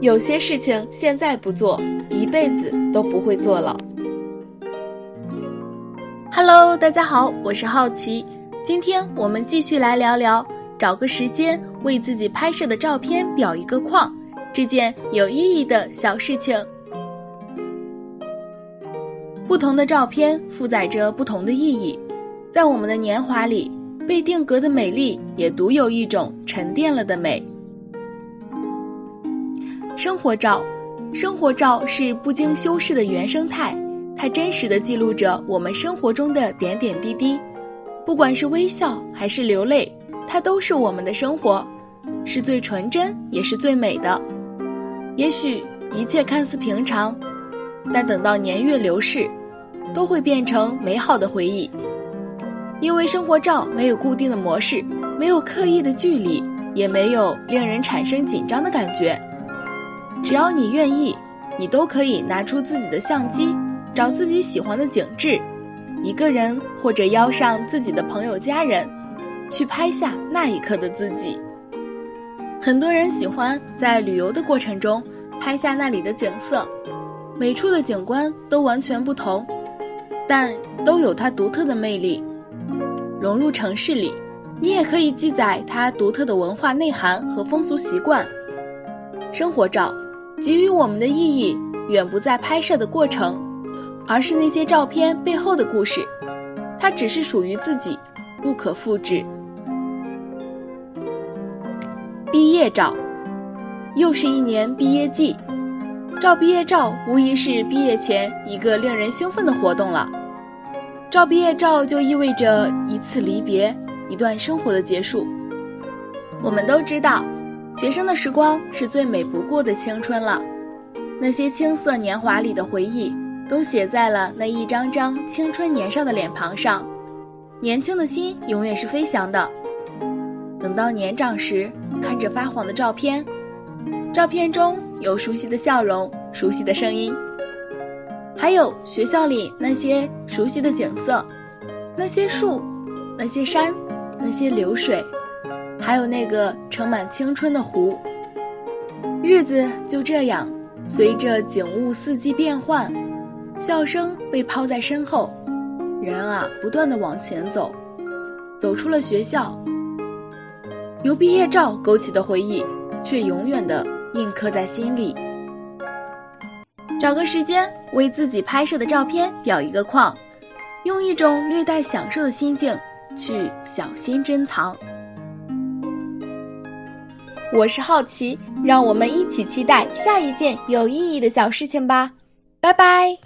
有些事情现在不做，一辈子都不会做了。Hello，大家好，我是好奇，今天我们继续来聊聊，找个时间为自己拍摄的照片裱一个框，这件有意义的小事情。不同的照片负载着不同的意义，在我们的年华里，被定格的美丽也独有一种沉淀了的美。生活照，生活照是不经修饰的原生态，它真实的记录着我们生活中的点点滴滴，不管是微笑还是流泪，它都是我们的生活，是最纯真也是最美的。也许一切看似平常，但等到年月流逝，都会变成美好的回忆。因为生活照没有固定的模式，没有刻意的距离，也没有令人产生紧张的感觉。只要你愿意，你都可以拿出自己的相机，找自己喜欢的景致，一个人或者邀上自己的朋友家人，去拍下那一刻的自己。很多人喜欢在旅游的过程中拍下那里的景色，每处的景观都完全不同，但都有它独特的魅力。融入城市里，你也可以记载它独特的文化内涵和风俗习惯。生活照。给予我们的意义远不在拍摄的过程，而是那些照片背后的故事。它只是属于自己，不可复制。毕业照，又是一年毕业季，照毕业照无疑是毕业前一个令人兴奋的活动了。照毕业照就意味着一次离别，一段生活的结束。我们都知道。学生的时光是最美不过的青春了，那些青涩年华里的回忆，都写在了那一张张青春年少的脸庞上。年轻的心永远是飞翔的。等到年长时，看着发黄的照片，照片中有熟悉的笑容、熟悉的声音，还有学校里那些熟悉的景色，那些树，那些山，那些流水。还有那个盛满青春的湖，日子就这样随着景物四季变换，笑声被抛在身后，人啊不断的往前走，走出了学校，由毕业照勾起的回忆，却永远的印刻在心里。找个时间为自己拍摄的照片裱一个框，用一种略带享受的心境去小心珍藏。我是好奇，让我们一起期待下一件有意义的小事情吧，拜拜。